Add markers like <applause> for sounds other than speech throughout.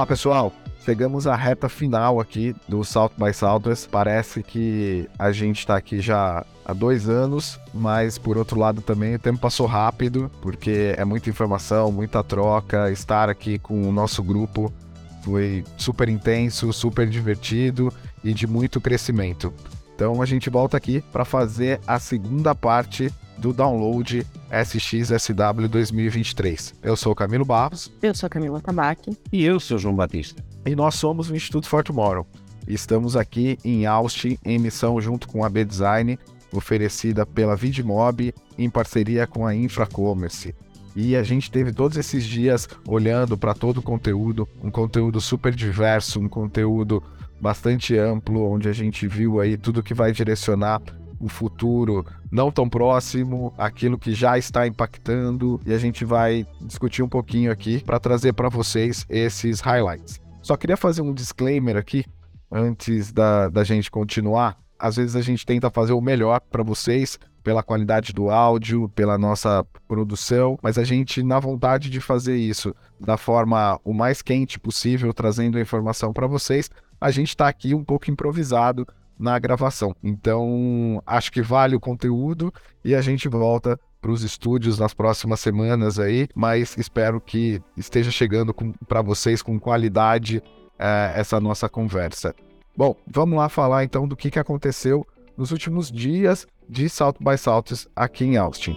Olá pessoal, chegamos à reta final aqui do South by Southwest. Parece que a gente está aqui já há dois anos, mas por outro lado também o tempo passou rápido, porque é muita informação, muita troca. Estar aqui com o nosso grupo foi super intenso, super divertido e de muito crescimento. Então a gente volta aqui para fazer a segunda parte do download SXSW 2023. Eu sou Camilo Barros. Eu sou Camila Tabaque. E eu sou João Batista. E nós somos o Instituto For Tomorrow. Estamos aqui em Austin, em missão junto com a B-Design, oferecida pela Vidmob, em parceria com a Infracommerce. E a gente teve todos esses dias olhando para todo o conteúdo, um conteúdo super diverso, um conteúdo bastante amplo, onde a gente viu aí tudo que vai direcionar o futuro não tão próximo, aquilo que já está impactando, e a gente vai discutir um pouquinho aqui para trazer para vocês esses highlights. Só queria fazer um disclaimer aqui antes da, da gente continuar. Às vezes a gente tenta fazer o melhor para vocês, pela qualidade do áudio, pela nossa produção, mas a gente, na vontade de fazer isso da forma o mais quente possível, trazendo a informação para vocês, a gente está aqui um pouco improvisado na gravação. Então, acho que vale o conteúdo e a gente volta para os estúdios nas próximas semanas aí, mas espero que esteja chegando para vocês com qualidade é, essa nossa conversa. Bom, vamos lá falar então do que, que aconteceu nos últimos dias de South by Southwest aqui em Austin.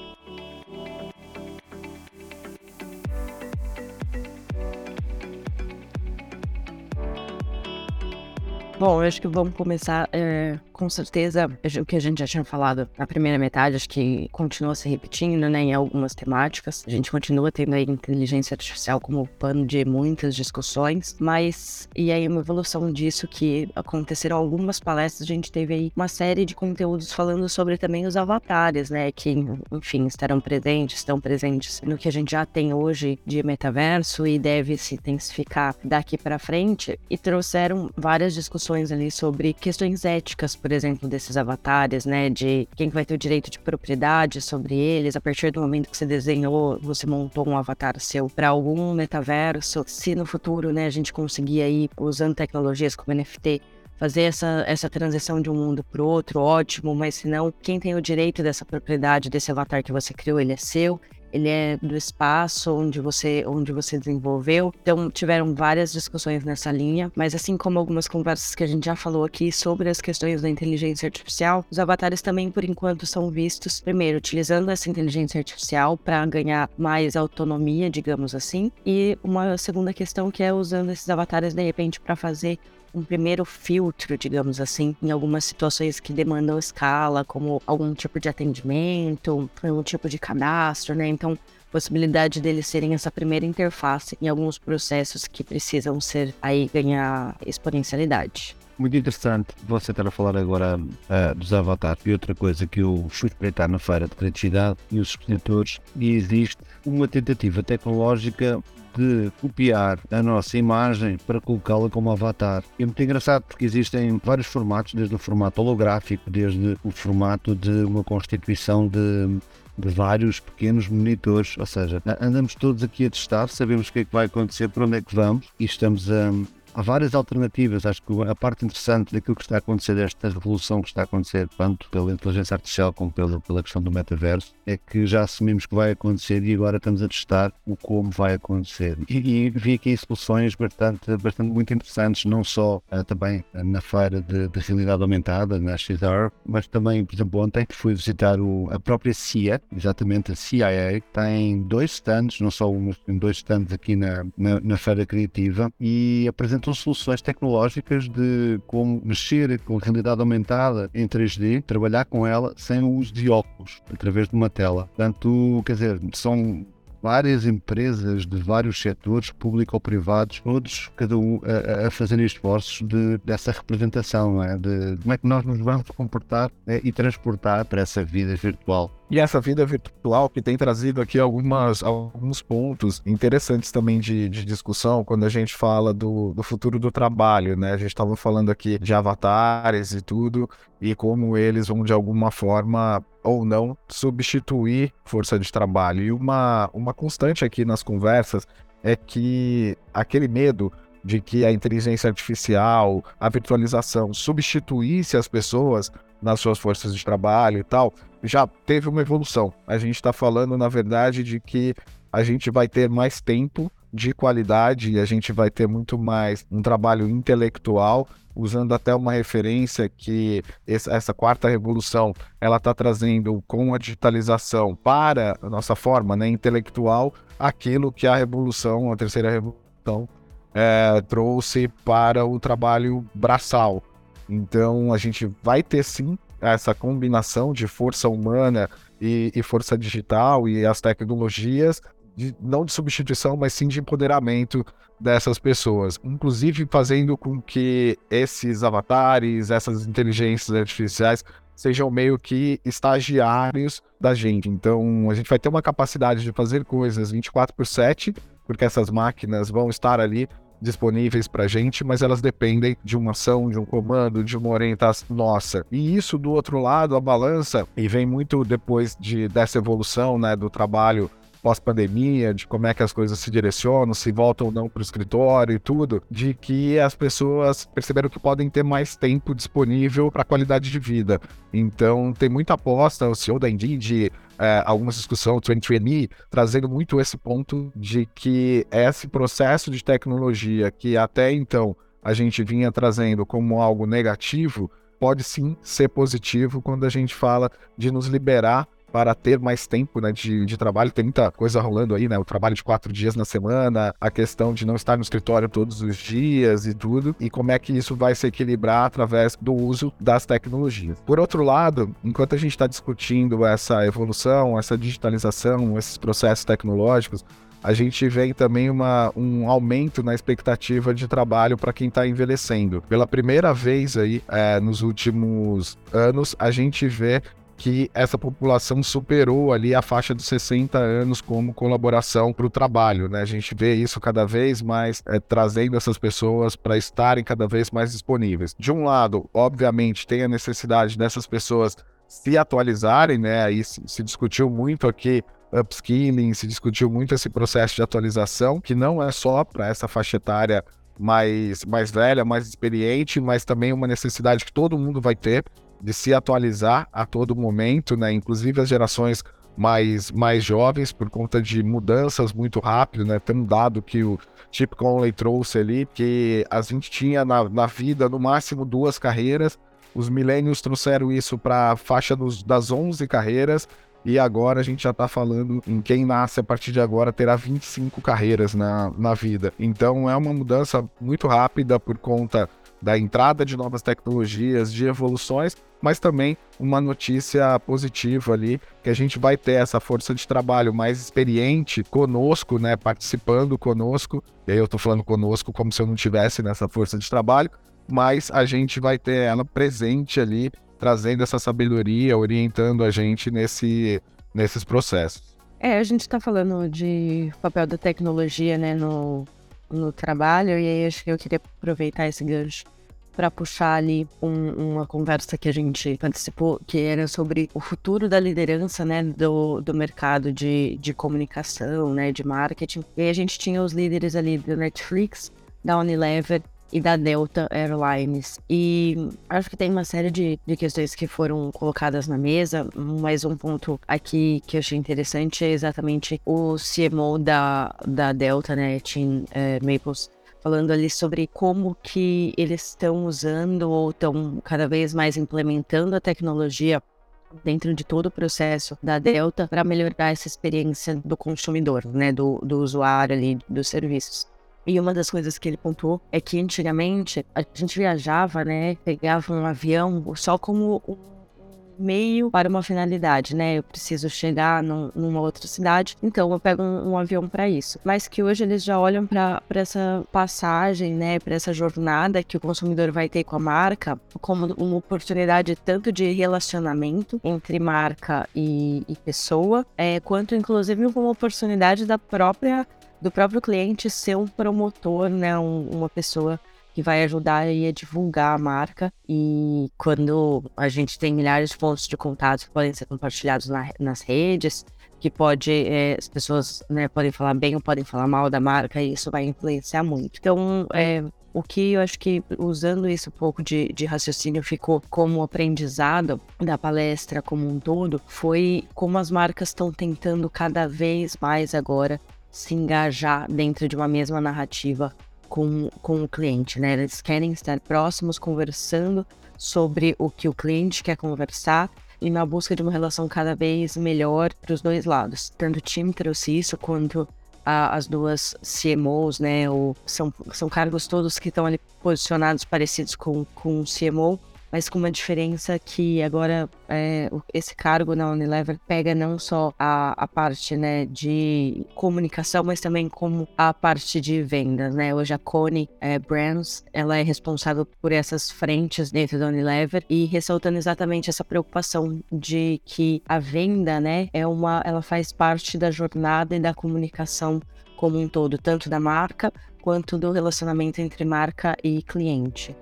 Bom, eu acho que vamos começar é, com certeza o que a gente já tinha falado na primeira metade, acho que continua se repetindo, né, em algumas temáticas. A gente continua tendo a inteligência artificial como pano de muitas discussões, mas e aí uma evolução disso que aconteceram algumas palestras, a gente teve aí uma série de conteúdos falando sobre também os avatares, né, que enfim, estarão presentes, estão presentes no que a gente já tem hoje de metaverso e deve se intensificar daqui para frente e trouxeram várias discussões discussões ali sobre questões éticas, por exemplo, desses avatares, né? De quem vai ter o direito de propriedade sobre eles, a partir do momento que você desenhou, você montou um avatar seu para algum metaverso. Se no futuro, né, a gente conseguir aí, usando tecnologias como NFT, fazer essa, essa transição de um mundo para o outro, ótimo, mas se não, quem tem o direito dessa propriedade, desse avatar que você criou, ele é seu ele é do espaço onde você, onde você desenvolveu. Então, tiveram várias discussões nessa linha, mas assim como algumas conversas que a gente já falou aqui sobre as questões da inteligência artificial, os avatares também, por enquanto, são vistos, primeiro, utilizando essa inteligência artificial para ganhar mais autonomia, digamos assim, e uma segunda questão que é usando esses avatares, de repente, para fazer um primeiro filtro, digamos assim, em algumas situações que demandam escala, como algum tipo de atendimento, algum tipo de cadastro, né? Então, possibilidade deles serem essa primeira interface em alguns processos que precisam ser aí ganhar exponencialidade. Muito interessante você estar a falar agora uh, dos avatares. E outra coisa que eu fui espreitar na feira de criatividade e os expositores, e existe uma tentativa tecnológica de copiar a nossa imagem para colocá-la como avatar. É muito engraçado porque existem vários formatos, desde o formato holográfico, desde o formato de uma constituição de de vários pequenos monitores, ou seja, andamos todos aqui a testar, sabemos o que é que vai acontecer, para onde é que vamos e estamos a, há várias alternativas. Acho que a parte interessante daquilo que está a acontecer, desta revolução que está a acontecer, tanto pela inteligência artificial como pela, pela questão do metaverso, é que já assumimos que vai acontecer e agora estamos a testar o como vai acontecer. E, e vi aqui soluções bastante, bastante muito interessantes, não só uh, também na feira de, de, realidade aumentada, na XR, mas também, por exemplo, ontem fui visitar o, a própria CIA, exatamente a CIA, tem dois stands, não só um, mas dois stands aqui na, na, na feira criativa e apresentam apresentam soluções tecnológicas de como mexer com realidade aumentada em 3D, trabalhar com ela sem o uso de óculos, através de uma tela. Portanto, quer dizer, são várias empresas de vários setores, público ou privados, todos, cada um a, a fazerem esforços de, dessa representação, é? de como é que nós nos vamos comportar é, e transportar para essa vida virtual. E essa vida virtual que tem trazido aqui algumas, alguns pontos interessantes também de, de discussão quando a gente fala do, do futuro do trabalho, né? A gente estava falando aqui de avatares e tudo, e como eles vão de alguma forma ou não substituir força de trabalho. E uma, uma constante aqui nas conversas é que aquele medo de que a inteligência artificial, a virtualização substituísse as pessoas nas suas forças de trabalho e tal, já teve uma evolução. A gente está falando, na verdade, de que a gente vai ter mais tempo de qualidade e a gente vai ter muito mais um trabalho intelectual, usando até uma referência que essa quarta revolução ela está trazendo com a digitalização para a nossa forma né, intelectual aquilo que a revolução, a terceira revolução, é, trouxe para o trabalho braçal. Então a gente vai ter sim essa combinação de força humana e, e força digital e as tecnologias, de, não de substituição, mas sim de empoderamento dessas pessoas, inclusive fazendo com que esses avatares, essas inteligências artificiais sejam meio que estagiários da gente. Então, a gente vai ter uma capacidade de fazer coisas 24 por 7, porque essas máquinas vão estar ali disponíveis para gente, mas elas dependem de uma ação, de um comando, de uma orientação nossa. E isso do outro lado, a balança, e vem muito depois de, dessa evolução né, do trabalho pós-pandemia, de como é que as coisas se direcionam, se voltam ou não para o escritório e tudo, de que as pessoas perceberam que podem ter mais tempo disponível para qualidade de vida. Então, tem muita aposta, o CEO da Indeed, é, algumas discussões, o 23andMe, trazendo muito esse ponto de que esse processo de tecnologia que até então a gente vinha trazendo como algo negativo, pode sim ser positivo quando a gente fala de nos liberar para ter mais tempo né, de, de trabalho. Tem muita coisa rolando aí, né? O trabalho de quatro dias na semana, a questão de não estar no escritório todos os dias e tudo, e como é que isso vai se equilibrar através do uso das tecnologias. Por outro lado, enquanto a gente está discutindo essa evolução, essa digitalização, esses processos tecnológicos, a gente vê também uma, um aumento na expectativa de trabalho para quem está envelhecendo. Pela primeira vez aí, é, nos últimos anos, a gente vê que essa população superou ali a faixa dos 60 anos como colaboração para o trabalho, né? A gente vê isso cada vez mais é, trazendo essas pessoas para estarem cada vez mais disponíveis. De um lado, obviamente, tem a necessidade dessas pessoas se atualizarem, né? Aí se, se discutiu muito aqui upskilling, se discutiu muito esse processo de atualização, que não é só para essa faixa etária mais, mais velha, mais experiente, mas também uma necessidade que todo mundo vai ter de se atualizar a todo momento, né? Inclusive as gerações mais, mais jovens, por conta de mudanças muito rápidas, né? Tem um dado que o Chip Conley trouxe ali, que a gente tinha na, na vida no máximo duas carreiras, os milênios trouxeram isso para a faixa dos, das 11 carreiras, e agora a gente já está falando em quem nasce a partir de agora terá 25 carreiras na, na vida. Então é uma mudança muito rápida por conta da entrada de novas tecnologias, de evoluções, mas também uma notícia positiva ali, que a gente vai ter essa força de trabalho mais experiente conosco, né, participando conosco. E aí eu tô falando conosco como se eu não tivesse nessa força de trabalho, mas a gente vai ter ela presente ali, trazendo essa sabedoria, orientando a gente nesse, nesses processos. É, a gente está falando de papel da tecnologia, né, no, no trabalho, e aí acho que eu queria aproveitar esse gancho para puxar ali um, uma conversa que a gente participou, que era sobre o futuro da liderança, né, do, do mercado de, de comunicação, né, de marketing. E a gente tinha os líderes ali do Netflix, da Unilever e da Delta Airlines. E acho que tem uma série de, de questões que foram colocadas na mesa, mas um ponto aqui que eu achei interessante é exatamente o CMO da, da Delta, né, Tim é, Maples, falando ali sobre como que eles estão usando ou estão cada vez mais implementando a tecnologia dentro de todo o processo da Delta para melhorar essa experiência do consumidor, né, do, do usuário ali dos serviços. E uma das coisas que ele pontuou é que antigamente a gente viajava, né, pegava um avião só como um meio para uma finalidade, né? Eu preciso chegar num, numa outra cidade, então eu pego um, um avião para isso. Mas que hoje eles já olham para essa passagem, né? Para essa jornada que o consumidor vai ter com a marca como uma oportunidade tanto de relacionamento entre marca e, e pessoa, é, quanto inclusive como oportunidade da própria do próprio cliente ser um promotor, né? Um, uma pessoa que vai ajudar aí a divulgar a marca. E quando a gente tem milhares de pontos de contato que podem ser compartilhados na, nas redes, que pode, é, as pessoas né, podem falar bem ou podem falar mal da marca, e isso vai influenciar muito. Então, é, o que eu acho que usando isso um pouco de, de raciocínio ficou como aprendizado da palestra como um todo foi como as marcas estão tentando cada vez mais agora se engajar dentro de uma mesma narrativa com, com o cliente, né? Eles querem estar próximos, conversando sobre o que o cliente quer conversar e na busca de uma relação cada vez melhor para os dois lados. Tanto o time trouxe isso quanto a, as duas CMOs, né? Ou são, são cargos todos que estão ali posicionados parecidos com, com o CMO, mas com uma diferença que agora é, esse cargo na Unilever pega não só a, a parte né, de comunicação, mas também como a parte de vendas. Né? Hoje a Connie é, Brands ela é responsável por essas frentes dentro da Unilever e ressaltando exatamente essa preocupação de que a venda né, é uma, ela faz parte da jornada e da comunicação como um todo, tanto da marca quanto do relacionamento entre marca e cliente.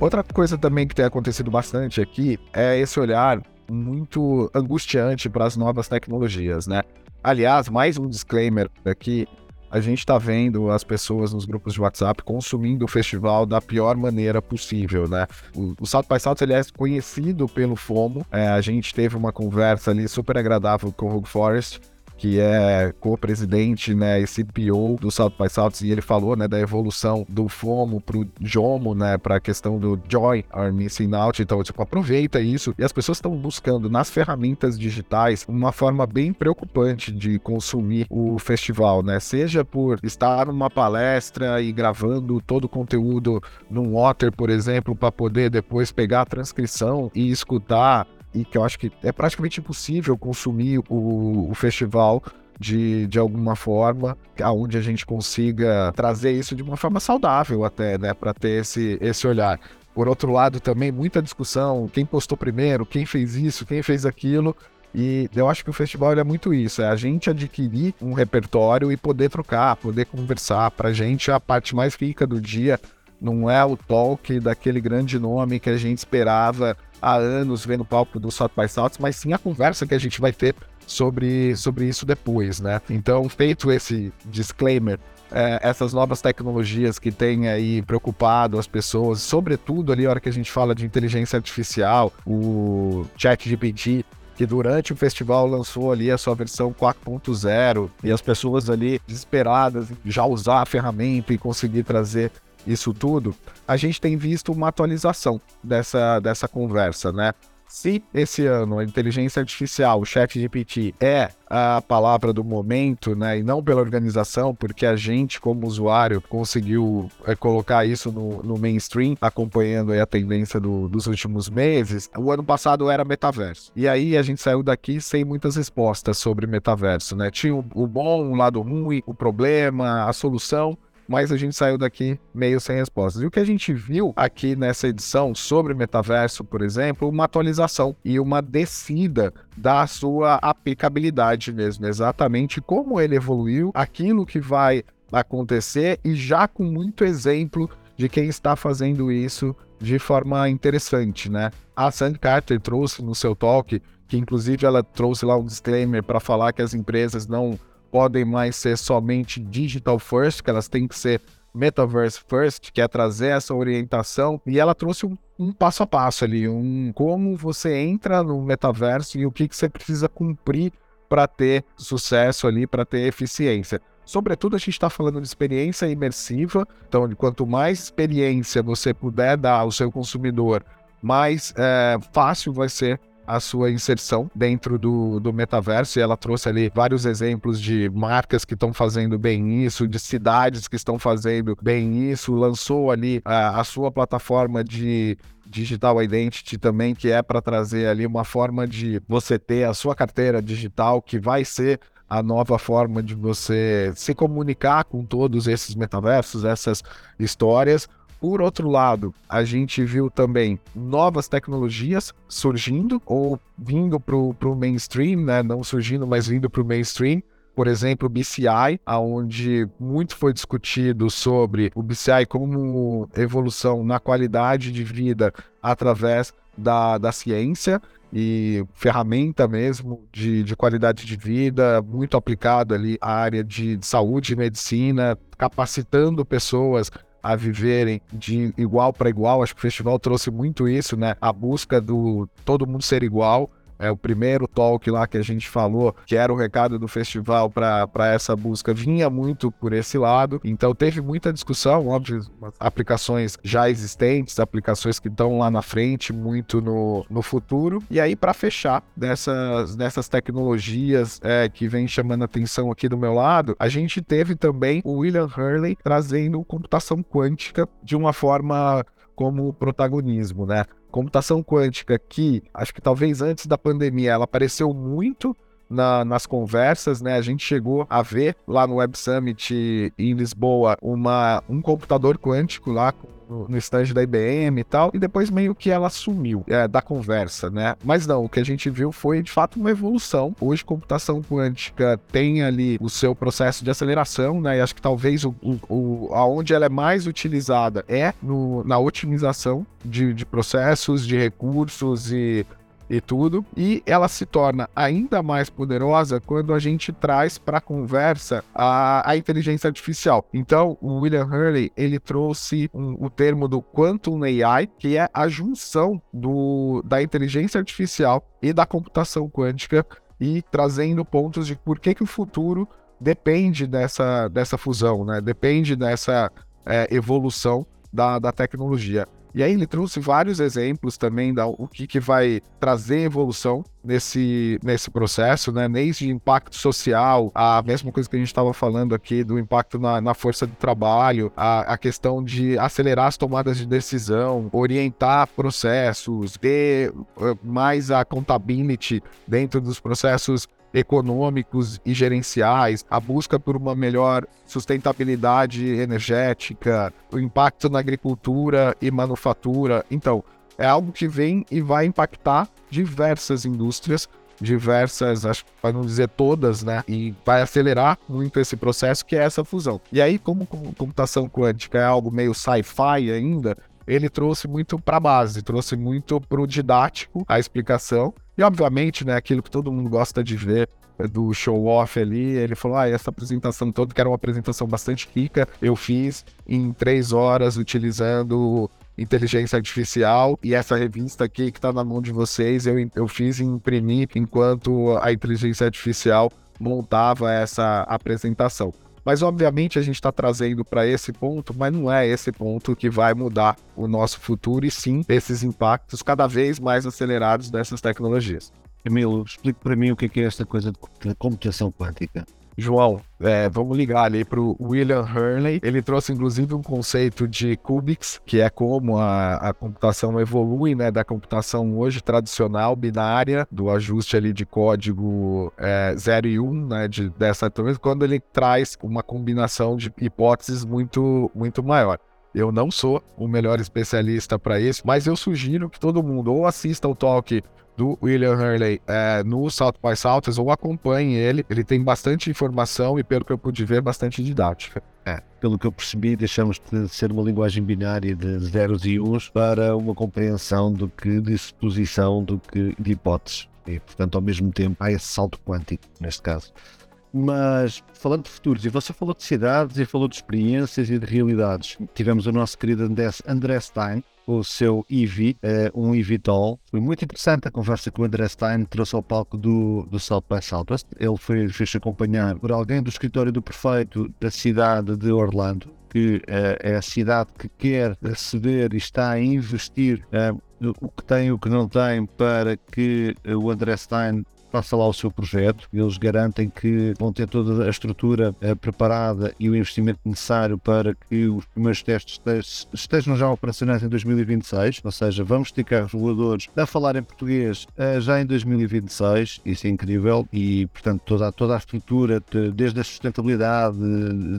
Outra coisa também que tem acontecido bastante aqui é esse olhar muito angustiante para as novas tecnologias, né? Aliás, mais um disclaimer aqui. A gente está vendo as pessoas nos grupos de WhatsApp consumindo o festival da pior maneira possível, né? O, o South by South ele é conhecido pelo FOMO. É, a gente teve uma conversa ali super agradável com o Hugh Forest que é co-presidente né, e CPO do South by South, e ele falou né, da evolução do FOMO pro JOMO, né, para a questão do Joy are Missing Out. Então, tipo, aproveita isso. E as pessoas estão buscando nas ferramentas digitais uma forma bem preocupante de consumir o festival, né? Seja por estar numa palestra e gravando todo o conteúdo num Water, por exemplo, para poder depois pegar a transcrição e escutar e que eu acho que é praticamente impossível consumir o, o festival de, de alguma forma, aonde a gente consiga trazer isso de uma forma saudável até, né, para ter esse, esse olhar. Por outro lado, também muita discussão, quem postou primeiro, quem fez isso, quem fez aquilo, e eu acho que o festival é muito isso, é a gente adquirir um repertório e poder trocar, poder conversar. Pra gente, a parte mais rica do dia não é o talk daquele grande nome que a gente esperava há anos ver no palco do South by South, mas sim a conversa que a gente vai ter sobre, sobre isso depois, né? Então, feito esse disclaimer, é, essas novas tecnologias que têm aí preocupado as pessoas, sobretudo ali a hora que a gente fala de inteligência artificial, o ChatGPT, que durante o festival lançou ali a sua versão 4.0 e as pessoas ali desesperadas já usar a ferramenta e conseguir trazer isso tudo, a gente tem visto uma atualização dessa, dessa conversa, né? Se esse ano a inteligência artificial, o chat GPT, é a palavra do momento, né, e não pela organização, porque a gente, como usuário, conseguiu é, colocar isso no, no, mainstream, acompanhando a tendência do, dos últimos meses, o ano passado era metaverso. E aí a gente saiu daqui sem muitas respostas sobre metaverso, né? Tinha o, o bom, o lado ruim, o problema, a solução, mas a gente saiu daqui meio sem respostas. E o que a gente viu aqui nessa edição sobre metaverso, por exemplo, uma atualização e uma descida da sua aplicabilidade mesmo, exatamente como ele evoluiu, aquilo que vai acontecer e já com muito exemplo de quem está fazendo isso de forma interessante, né? A Sandy Carter trouxe no seu talk, que inclusive ela trouxe lá um disclaimer para falar que as empresas não podem mais ser somente digital first, que elas têm que ser metaverse first, que é trazer essa orientação. E ela trouxe um, um passo a passo ali, um como você entra no metaverso e o que, que você precisa cumprir para ter sucesso ali, para ter eficiência. Sobretudo, a gente está falando de experiência imersiva, então, quanto mais experiência você puder dar ao seu consumidor, mais é, fácil vai ser a sua inserção dentro do, do metaverso. E ela trouxe ali vários exemplos de marcas que estão fazendo bem isso, de cidades que estão fazendo bem isso. Lançou ali a, a sua plataforma de Digital Identity também, que é para trazer ali uma forma de você ter a sua carteira digital, que vai ser a nova forma de você se comunicar com todos esses metaversos, essas histórias, por outro lado, a gente viu também novas tecnologias surgindo ou vindo para o mainstream, né? não surgindo, mas vindo para o mainstream. por exemplo, o BCI, aonde muito foi discutido sobre o BCI como evolução na qualidade de vida através da, da ciência e ferramenta mesmo de, de qualidade de vida, muito aplicado ali à área de saúde e medicina, capacitando pessoas a viverem de igual para igual. Acho que o festival trouxe muito isso, né? A busca do todo mundo ser igual é, o primeiro talk lá que a gente falou, que era o recado do festival para essa busca, vinha muito por esse lado. Então teve muita discussão, óbvio, aplicações já existentes, aplicações que estão lá na frente, muito no, no futuro. E aí, para fechar dessas, dessas tecnologias é, que vem chamando atenção aqui do meu lado, a gente teve também o William Hurley trazendo computação quântica de uma forma como protagonismo, né? Computação quântica que acho que talvez antes da pandemia ela apareceu muito na, nas conversas, né? A gente chegou a ver lá no Web Summit em Lisboa uma, um computador quântico lá no, stand da IBM e tal, e depois meio que ela sumiu é, da conversa, né? Mas não, o que a gente viu foi de fato uma evolução. Hoje, computação quântica tem ali o seu processo de aceleração, né? E acho que talvez o, o, o aonde ela é mais utilizada é no, na otimização de, de processos, de recursos e e tudo. E ela se torna ainda mais poderosa quando a gente traz para a conversa a, inteligência artificial. Então, o William Hurley ele trouxe um, o termo do Quantum AI, que é a junção do, da inteligência artificial e da computação quântica e trazendo pontos de por que, que o futuro depende dessa, dessa fusão, né? depende dessa é, evolução da, da tecnologia. E aí ele trouxe vários exemplos também da o que, que vai trazer evolução nesse, nesse processo, né? Desde impacto social, a mesma coisa que a gente estava falando aqui do impacto na, na força de trabalho, a, a questão de acelerar as tomadas de decisão, orientar processos, ter uh, mais a accountability dentro dos processos econômicos e gerenciais, a busca por uma melhor sustentabilidade energética, o impacto na agricultura e manufatura. Então, é algo que vem e vai impactar diversas indústrias, diversas, acho para não dizer todas, né? E vai acelerar muito esse processo que é essa fusão. E aí, como computação quântica é algo meio sci-fi ainda, ele trouxe muito para a base, trouxe muito para o didático a explicação. E, obviamente, né, aquilo que todo mundo gosta de ver é, do show-off ali, ele falou, ah, essa apresentação toda, que era uma apresentação bastante rica, eu fiz em três horas utilizando inteligência artificial e essa revista aqui que está na mão de vocês, eu, eu fiz imprimir enquanto a inteligência artificial montava essa apresentação. Mas obviamente a gente está trazendo para esse ponto, mas não é esse ponto que vai mudar o nosso futuro, e sim esses impactos cada vez mais acelerados dessas tecnologias. Camilo, explique para mim o que é, é esta coisa de computação quântica. João, é, vamos ligar ali para o William Hurley. Ele trouxe inclusive um conceito de qubits, que é como a, a computação evolui, né, da computação hoje tradicional, binária, do ajuste ali de código é, 0 e 1, um, né, de, dessa quando ele traz uma combinação de hipóteses muito, muito maior. Eu não sou o melhor especialista para isso, mas eu sugiro que todo mundo ou assista o talk do William Hurley é, no South by Southwest ou acompanhe ele. Ele tem bastante informação e, pelo que eu pude ver, bastante didática. É, pelo que eu percebi, deixamos de ser uma linguagem binária de zeros e uns para uma compreensão do que de suposição do que de hipóteses. E, portanto, ao mesmo tempo, há esse salto quântico, neste caso. Mas falando de futuros, e você falou de cidades e falou de experiências e de realidades. Tivemos o nosso querido André Stein, o seu EV, eh, um EVTOL. Foi muito interessante a conversa que o André Stein trouxe ao palco do, do South by Southwest. Ele foi, fez acompanhar por alguém do escritório do prefeito da cidade de Orlando, que é, é a cidade que quer receber e está a investir eh, o que tem e o que não tem para que o André Stein faça lá o seu projeto. Eles garantem que vão ter toda a estrutura uh, preparada e o investimento necessário para que os primeiros testes estejam já operacionais em 2026, ou seja, vamos ter carros voadores a falar em português uh, já em 2026, isso é incrível e, portanto, toda, toda a estrutura, desde a sustentabilidade,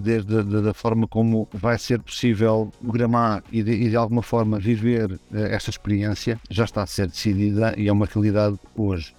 desde a, da forma como vai ser possível programar e de, e de alguma forma viver uh, esta experiência, já está a ser decidida e é uma realidade hoje.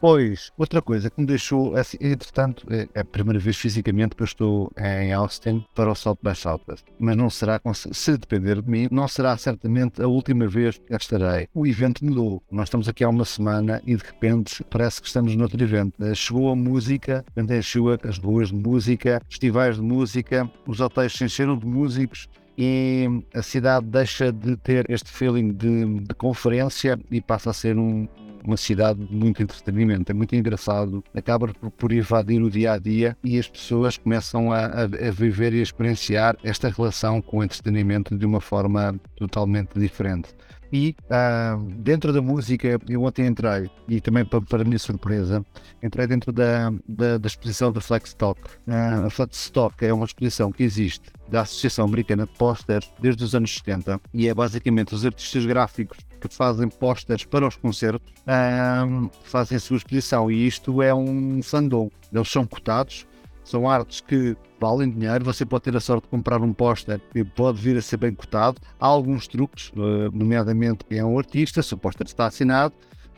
Pois, outra coisa que me deixou, assim, entretanto, é, é a primeira vez fisicamente que eu estou em Austin para o South by Southwest, mas não será, se depender de mim, não será certamente a última vez que estarei. O evento mudou. Nós estamos aqui há uma semana e de repente parece que estamos noutro evento. Eh, chegou a música, encheu as ruas de música, festivais de música, os hotéis se encheram de músicos e a cidade deixa de ter este feeling de, de conferência e passa a ser um, uma cidade de muito entretenimento. É muito engraçado, acaba por, por invadir o dia a dia e as pessoas começam a, a, a, viver e a experienciar esta relação com o entretenimento de uma forma totalmente diferente. E uh, dentro da música, eu ontem entrei, e também para, para a minha surpresa, entrei dentro da, da, da exposição da Flexstock. Uh, a Flexstock é uma exposição que existe da Associação Americana de Posters desde os anos 70 e é basicamente os artistas gráficos que fazem posters para os concertos uh, fazem a sua exposição e isto é um fandom. Eles são cotados são artes que valem dinheiro. Você pode ter a sorte de comprar um póster que pode vir a ser bem cotado. Há alguns truques, eh, nomeadamente quem é um artista, se o póster está assinado,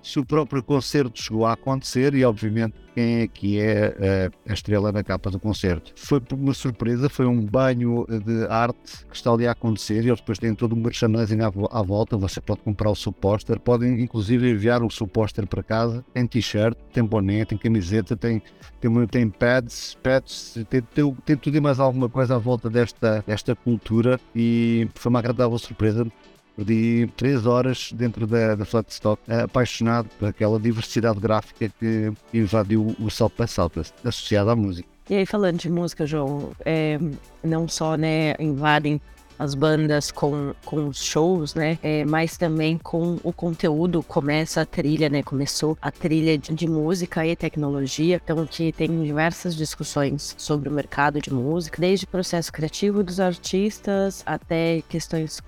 se o próprio concerto chegou a acontecer e, obviamente, quem é que é eh, a estrela na capa do concerto. Foi por uma surpresa, foi um banho de arte que está ali a acontecer e eles depois têm todo um merchandising à, à volta. Você pode comprar o seu póster, podem inclusive enviar o seu póster para casa. Tem t-shirt, tem boné, tem camiseta, tem, tem, tem pads, pads tem, tem, tem tudo e mais alguma coisa à volta desta, desta cultura e foi uma agradável surpresa Perdi três horas dentro da, da Flatstock, apaixonado por aquela diversidade gráfica que invadiu o South by Southwest, associada à música. E aí, falando de música, João, é, não só né, invadem as bandas com, com os shows, né? É, mas também com o conteúdo. Começa a trilha, né? Começou a trilha de, de, música e tecnologia. Então, que tem diversas discussões sobre o mercado de música, desde o processo criativo dos artistas até questões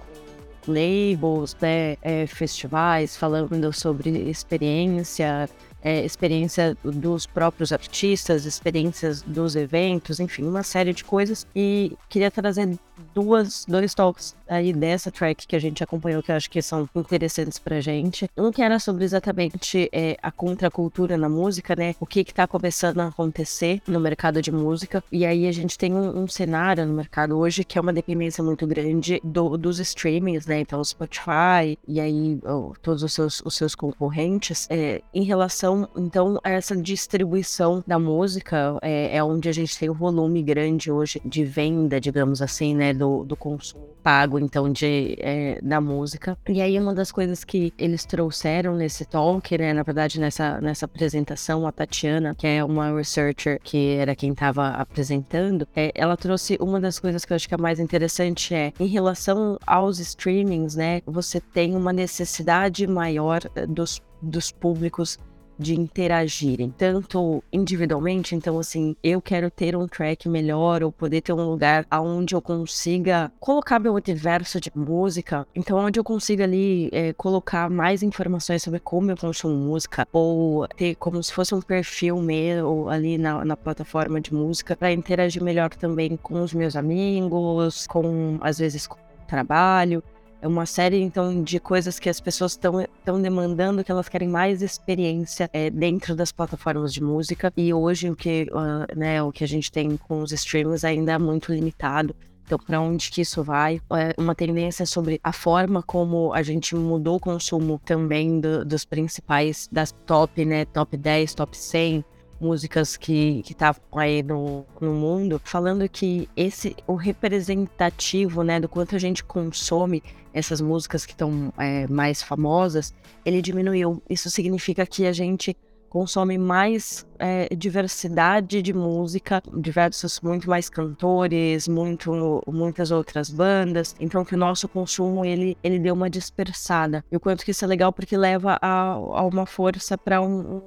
labels, né, é, festivais, falando sobre experiência, é, experiência dos próprios artistas, experiências dos eventos, enfim, uma série de coisas. E queria trazer duas, dois talks aí dessa track que a gente acompanhou que eu acho que são interessantes pra gente. Um que era sobre exatamente é, a contracultura na música, né? O que que tá começando a acontecer no mercado de música. E aí a gente tem um, um cenário no mercado hoje que é uma dependência muito grande do, dos streamings, né? Então o Spotify e aí oh, todos os seus, os seus concorrentes é, em relação, então, a essa distribuição da música é, é onde a gente tem um volume grande hoje de venda, digamos assim, né? Do, do consumo pago, então, de, é, da música. E aí, uma das coisas que eles trouxeram nesse talk, né, na verdade, nessa, nessa apresentação, a Tatiana, que é uma researcher que era quem estava apresentando, é, ela trouxe uma das coisas que eu acho que é mais interessante é, em relação aos streamings, né, você tem uma necessidade maior eh, dos, dos públicos de interagirem, tanto individualmente, então assim, eu quero ter um track melhor ou poder ter um lugar aonde eu consiga colocar meu universo de música, então onde eu consiga ali é, colocar mais informações sobre como eu consumo música ou ter como se fosse um perfil meu ali na, na plataforma de música para interagir melhor também com os meus amigos, com às vezes com o trabalho. É uma série, então, de coisas que as pessoas estão demandando, que elas querem mais experiência é, dentro das plataformas de música. E hoje o que, uh, né, o que a gente tem com os streamers ainda é muito limitado. Então, para onde que isso vai? É uma tendência sobre a forma como a gente mudou o consumo também do, dos principais, das top, né, top 10, top 100 músicas que estavam aí no, no mundo, falando que esse, o representativo, né, do quanto a gente consome essas músicas que estão é, mais famosas, ele diminuiu. Isso significa que a gente consome mais é, diversidade de música, diversos, muito mais cantores, muito, muitas outras bandas. Então que o nosso consumo ele, ele deu uma dispersada. E o quanto que isso é legal porque leva a, a uma força para um,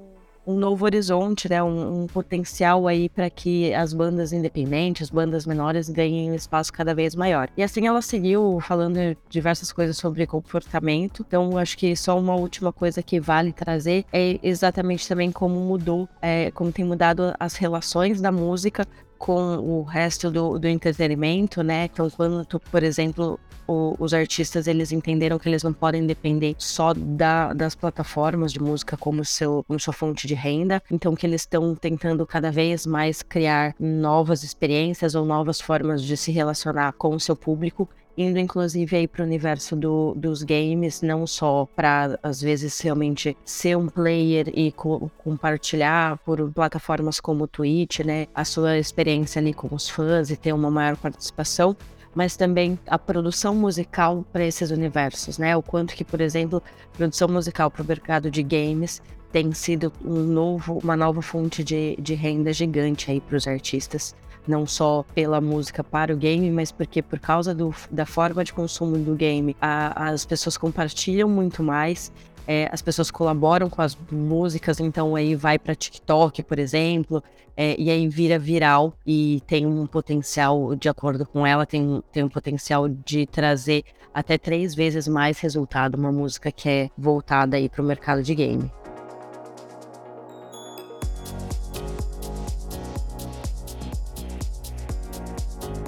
um novo horizonte, né? Um, um potencial aí para que as bandas independentes, bandas menores ganhem um espaço cada vez maior. E assim ela seguiu falando diversas coisas sobre comportamento. Então acho que só uma última coisa que vale trazer é exatamente também como mudou, é, como tem mudado as relações da música com o resto do, do entretenimento, né? Então, quando, tu, por exemplo, o, os artistas eles entenderam que eles não podem depender só da, das plataformas de música como, seu, como sua fonte de renda, então que eles estão tentando cada vez mais criar novas experiências ou novas formas de se relacionar com o seu público indo inclusive aí para o universo do, dos games, não só para às vezes realmente ser um player e co compartilhar por plataformas como o Twitch, né, a sua experiência ali com os fãs e ter uma maior participação, mas também a produção musical para esses universos, né? O quanto que, por exemplo, produção musical para o mercado de games tem sido um novo, uma nova fonte de, de renda gigante aí para os artistas, não só pela música para o game, mas porque por causa do, da forma de consumo do game, a, as pessoas compartilham muito mais é, as pessoas colaboram com as músicas, então aí vai para TikTok, por exemplo, é, e aí vira viral e tem um potencial, de acordo com ela, tem, tem um potencial de trazer até três vezes mais resultado uma música que é voltada aí para o mercado de game.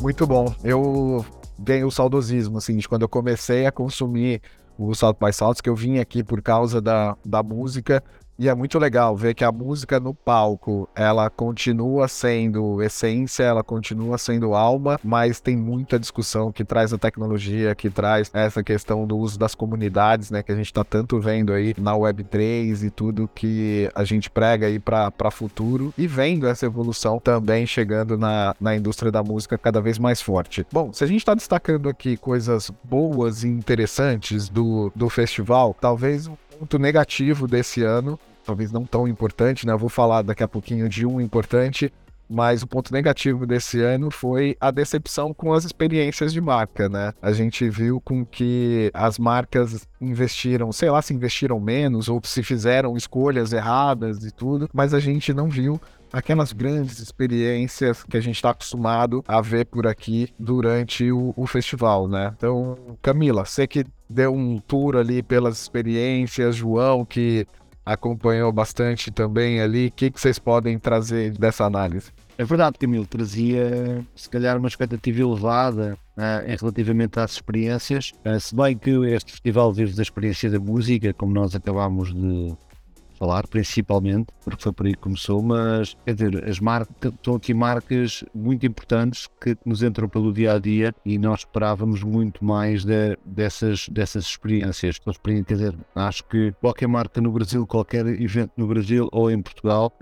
Muito bom. Eu tenho o saudosismo, assim, de quando eu comecei a consumir o South by South, que eu vim aqui por causa da, da música e é muito legal ver que a música no palco, ela continua sendo essência, ela continua sendo alma, mas tem muita discussão que traz a tecnologia, que traz essa questão do uso das comunidades, né, que a gente está tanto vendo aí na Web3 e tudo que a gente prega aí para futuro e vendo essa evolução também chegando na, na indústria da música cada vez mais forte. Bom, se a gente está destacando aqui coisas boas e interessantes do, do festival, talvez ponto negativo desse ano, talvez não tão importante, né? Eu vou falar daqui a pouquinho de um importante, mas o ponto negativo desse ano foi a decepção com as experiências de marca, né? A gente viu com que as marcas investiram, sei lá se investiram menos ou se fizeram escolhas erradas e tudo, mas a gente não viu aquelas grandes experiências que a gente está acostumado a ver por aqui durante o, o, festival, né? Então, Camila, você que deu um tour ali pelas experiências, João que acompanhou bastante também ali, o que, que vocês podem trazer dessa análise? É verdade, Camilo, trazia se calhar uma expectativa elevada uh, relativamente às experiências, uh, se bem que este festival vive da experiência da música, como nós acabámos de, falar, principalmente, porque foi por aí que começou, mas quer dizer, as marcas, estão aqui marcas muito importantes que nos entram pelo dia a dia e nós esperávamos muito mais de, dessas, dessas experiências. Quer dizer, acho que qualquer marca no Brasil, qualquer evento no Brasil ou em Portugal,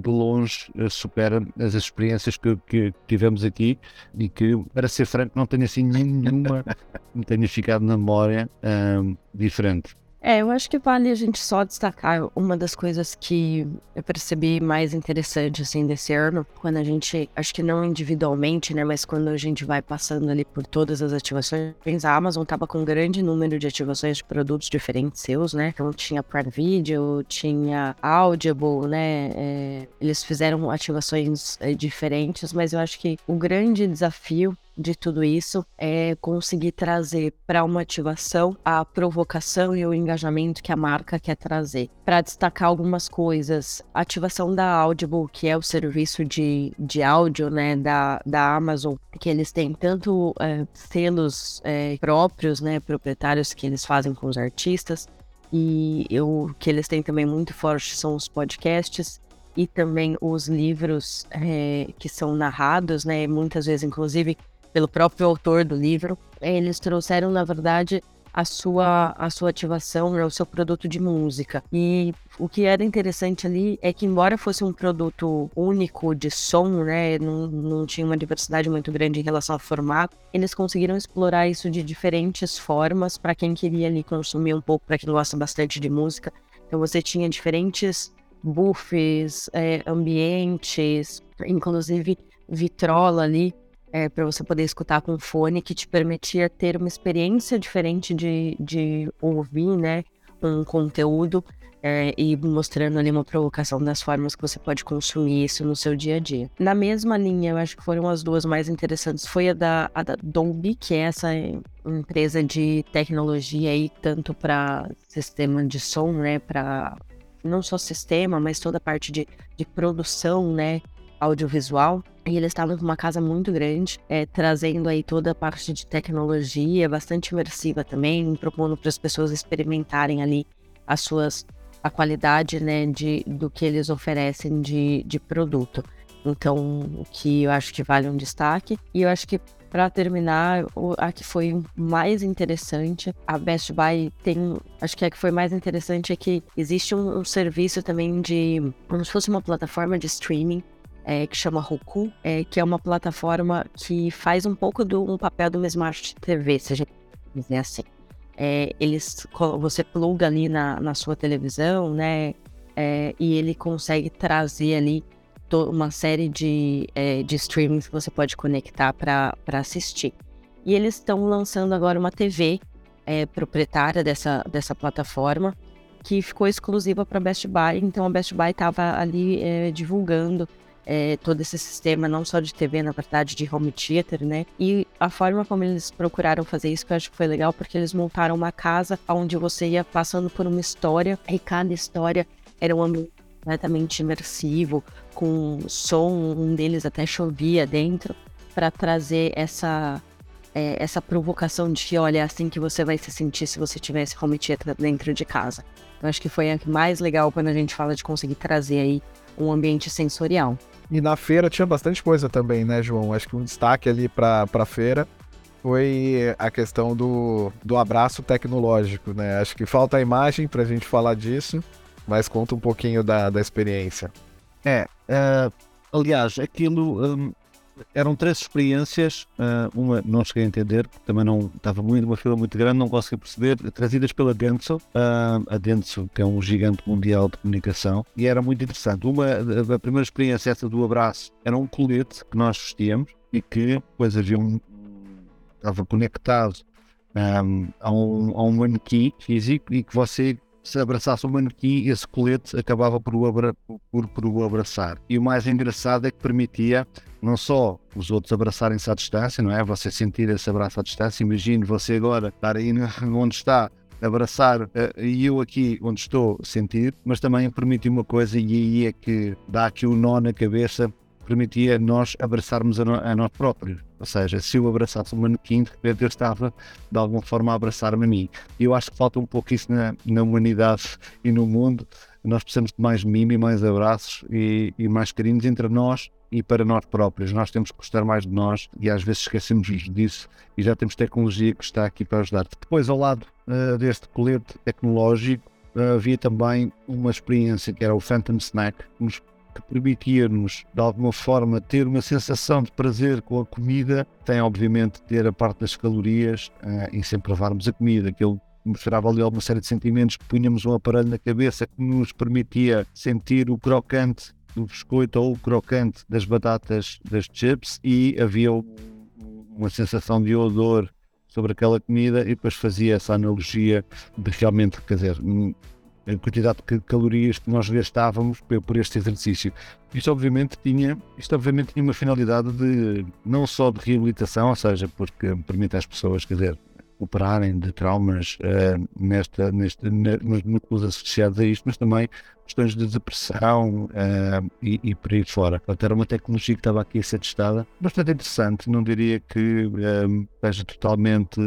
de longe eh, supera as experiências que, que tivemos aqui e que, para ser franco, não tenho assim nenhuma <laughs> me tenha ficado na memória um, diferente. É, eu acho que vale a gente só destacar uma das coisas que eu percebi mais interessante, assim, desse ano, quando a gente, acho que não individualmente, né, mas quando a gente vai passando ali por todas as ativações, a Amazon tava com um grande número de ativações de produtos diferentes seus, né, então tinha Prime Video, tinha Audible, né, é, eles fizeram ativações é, diferentes, mas eu acho que o grande desafio de tudo isso é conseguir trazer para uma ativação a provocação e o engajamento que a marca quer trazer. Para destacar algumas coisas, a ativação da Audible, que é o serviço de, de áudio né, da, da Amazon, que eles têm tanto é, selos é, próprios, né, proprietários que eles fazem com os artistas, e o que eles têm também muito forte são os podcasts e também os livros é, que são narrados, né? Muitas vezes, inclusive, pelo próprio autor do livro. Eles trouxeram, na verdade, a sua, a sua ativação, né, o seu produto de música. E o que era interessante ali é que, embora fosse um produto único de som, né, não, não tinha uma diversidade muito grande em relação ao formato, eles conseguiram explorar isso de diferentes formas para quem queria ali consumir um pouco, para quem gosta bastante de música. Então você tinha diferentes buffs, é, ambientes, inclusive vitrola ali é, para você poder escutar com fone, que te permitia ter uma experiência diferente de, de ouvir, né? Um conteúdo é, e mostrando ali uma provocação das formas que você pode consumir isso no seu dia a dia. Na mesma linha, eu acho que foram as duas mais interessantes, foi a da, a da Dolby, que é essa empresa de tecnologia aí, tanto para sistema de som, né? Para não só sistema, mas toda a parte de, de produção, né? Audiovisual. E eles estavam com uma casa muito grande, é, trazendo aí toda a parte de tecnologia, bastante imersiva também, propondo para as pessoas experimentarem ali as suas a qualidade né, de, do que eles oferecem de, de produto. Então, o que eu acho que vale um destaque. E eu acho que para terminar, a que foi mais interessante, a Best Buy tem, acho que a que foi mais interessante é que existe um, um serviço também de, como se fosse uma plataforma de streaming é, que chama Roku, é, que é uma plataforma que faz um pouco do um papel do Smart TV, se a gente quiser assim. É, eles, você pluga ali na, na sua televisão, né? É, e ele consegue trazer ali uma série de, é, de streamings que você pode conectar para assistir. E eles estão lançando agora uma TV é, proprietária dessa, dessa plataforma que ficou exclusiva para Best Buy. Então a Best Buy estava ali divulgando é, todo esse sistema, não só de TV, na verdade, de home theater, né? E a forma como eles procuraram fazer isso, que eu acho que foi legal, porque eles montaram uma casa onde você ia passando por uma história e cada história era um ambiente completamente imersivo, com som, um deles até chovia dentro, para trazer essa é, essa provocação de que, olha, é assim que você vai se sentir se você tivesse home theater dentro de casa. Então acho que foi a mais legal quando a gente fala de conseguir trazer aí um ambiente sensorial. E na feira tinha bastante coisa também, né, João? Acho que um destaque ali para a feira foi a questão do, do abraço tecnológico, né? Acho que falta a imagem para a gente falar disso, mas conta um pouquinho da, da experiência. É, uh, aliás, aquilo um, eram três experiências. Uh, uma não cheguei a entender, também não estava muito, uma fila muito grande, não consegui perceber, trazidas pela Denso. Uh, a Denso, que é um gigante mundial de comunicação, e era muito interessante. Uma, a primeira experiência, essa do abraço, era um colete que nós vestíamos e que depois havia um. estava conectado um, a, um, a um manequim físico e que você se abraçasse o manequim, esse colete acabava por o, abra por, por o abraçar. E o mais engraçado é que permitia não só os outros abraçarem-se à distância, não é? Você sentir esse abraço à distância. Imagine você agora estar aí onde está abraçar uh, e eu aqui onde estou sentir, mas também permite uma coisa e aí é que dá aqui o um nó na cabeça permitia nós abraçarmos a, no, a, nós próprios. Ou seja, se eu abraçasse o manequim, de repente eu estava de alguma forma a abraçar-me a mim. E eu acho que falta um pouco isso na, na humanidade e no mundo. Nós precisamos de mais mimo e mais abraços e, e mais carinhos entre nós e para nós próprios. Nós temos que gostar mais de nós e às vezes esquecemos disso e já temos tecnologia que está aqui para ajudar. Depois, ao lado uh, deste colete tecnológico, uh, havia também uma experiência que era o Phantom Snack, que nos que permitia-nos, de alguma forma, ter uma sensação de prazer com a comida, tem obviamente ter a parte das calorias uh, e sempre provarmos a comida, que mostrava ali alguma série de sentimentos, punhamos um aparelho na cabeça que nos permitia sentir o crocante do biscoito ou o crocante das batatas das chips e havia uma sensação de odor sobre aquela comida e depois fazia essa analogia de realmente, quer dizer, a quantidade de calorias que nós gastávamos por este exercício. Isto obviamente tinha, isto obviamente tinha uma finalidade de não só de reabilitação, ou seja, porque permite às pessoas, quer dizer, operarem de traumas uh, nesta, neste, nos núcleos associados a isto, mas também questões de depressão uh, e, e por aí fora. Portanto, era uma tecnologia que estava aqui a ser testada, bastante interessante, não diria que uh, seja totalmente,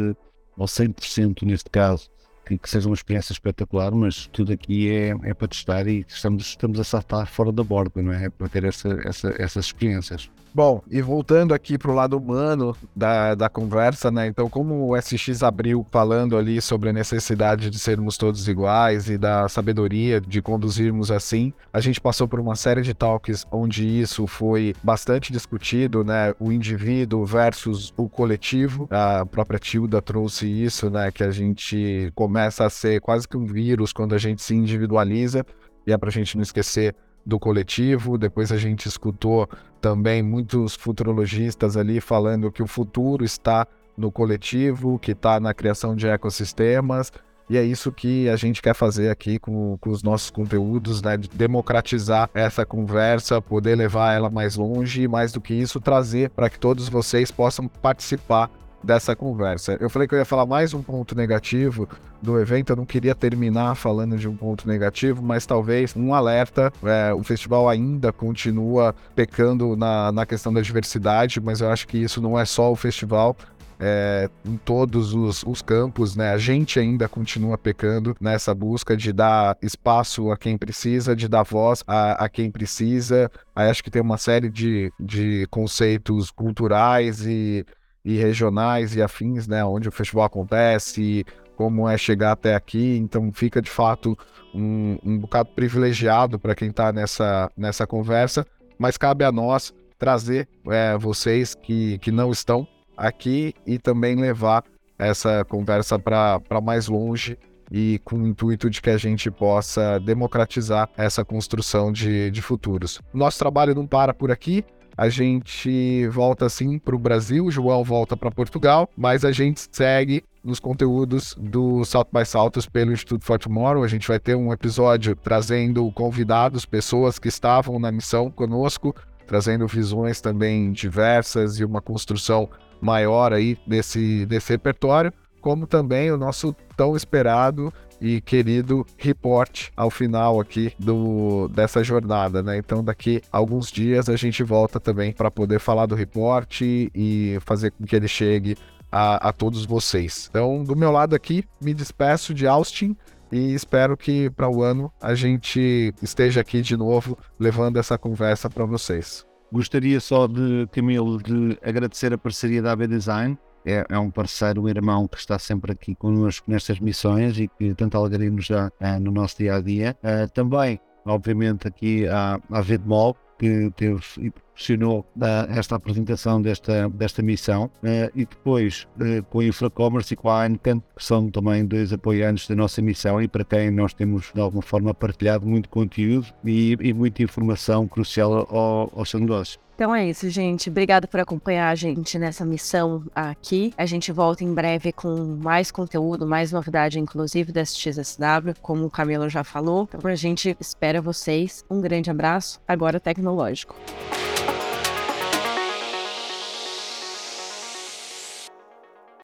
ou 100% neste caso, que, que, seja uma experiência espetacular, mas tudo aqui é, é para testar e estamos, estamos a saltar fora da borda, não é? Para ter essa, essa, essas experiências. Bom, e voltando aqui para o lado humano da, da conversa, né? Então, como o SX abriu falando ali sobre a necessidade de sermos todos iguais e da sabedoria de conduzirmos assim, a gente passou por uma série de talks onde isso foi bastante discutido, né? O indivíduo versus o coletivo. A própria Tilda trouxe isso, né? Que a gente começa a ser quase que um vírus quando a gente se individualiza. E é para a gente não esquecer do coletivo. Depois a gente escutou também muitos futurologistas ali falando que o futuro está no coletivo, que está na criação de ecossistemas. E é isso que a gente quer fazer aqui com, com os nossos conteúdos, né? De democratizar essa conversa, poder levar ela mais longe e, mais do que isso, trazer para que todos vocês possam participar dessa conversa. Eu falei que eu ia falar mais um ponto negativo do evento, eu não queria terminar falando de um ponto negativo, mas talvez um alerta. É, o festival ainda continua pecando na, na questão da diversidade, mas eu acho que isso não é só o festival, é, em todos os, os, campos, né? A gente ainda continua pecando nessa busca de dar espaço a quem precisa, de dar voz a, a quem precisa. Aí acho que tem uma série de, de conceitos culturais e, e regionais e afins, né? Onde o festival acontece, como é chegar até aqui. Então fica de fato um, um bocado privilegiado para quem está nessa, nessa conversa, mas cabe a nós trazer é, vocês que, que não estão aqui e também levar essa conversa para mais longe e com o intuito de que a gente possa democratizar essa construção de, de futuros. Nosso trabalho não para por aqui. A gente volta sim para o Brasil, o João volta para Portugal, mas a gente segue nos conteúdos do South by Saltos pelo Instituto for Tomorrow. A gente vai ter um episódio trazendo convidados, pessoas que estavam na missão conosco, trazendo visões também diversas e uma construção maior aí desse, desse repertório, como também o nosso tão esperado e querido report ao final aqui do, dessa jornada, né? Então daqui alguns dias a gente volta também para poder falar do report e fazer com que ele chegue a, a todos vocês. Então, do meu lado aqui, me despeço de Austin e espero que para o ano a gente esteja aqui de novo levando essa conversa para vocês. Gostaria só de, Camilo, de agradecer a parceria da AB Design. É, é, um parceiro, um irmão que está sempre aqui connosco nestas missões e que tanta alegria nos dá é, no nosso dia a dia. É, também, obviamente, aqui à, Vedmol, que teve e proporcionou uh, esta apresentação desta, desta missão e depois com a Infracommerce e com a Ancan, que são também dois apoiantes da nossa missão e para quem nós temos de alguma forma partilhado muito conteúdo e, e muita informação crucial ao, ao seu negócio. Então é isso, gente. Obrigada por acompanhar a gente nessa missão aqui. A gente volta em breve com mais conteúdo, mais novidade, inclusive da XSW, como o Camilo já falou. Então a gente espera vocês. Um grande abraço, agora tecnológico.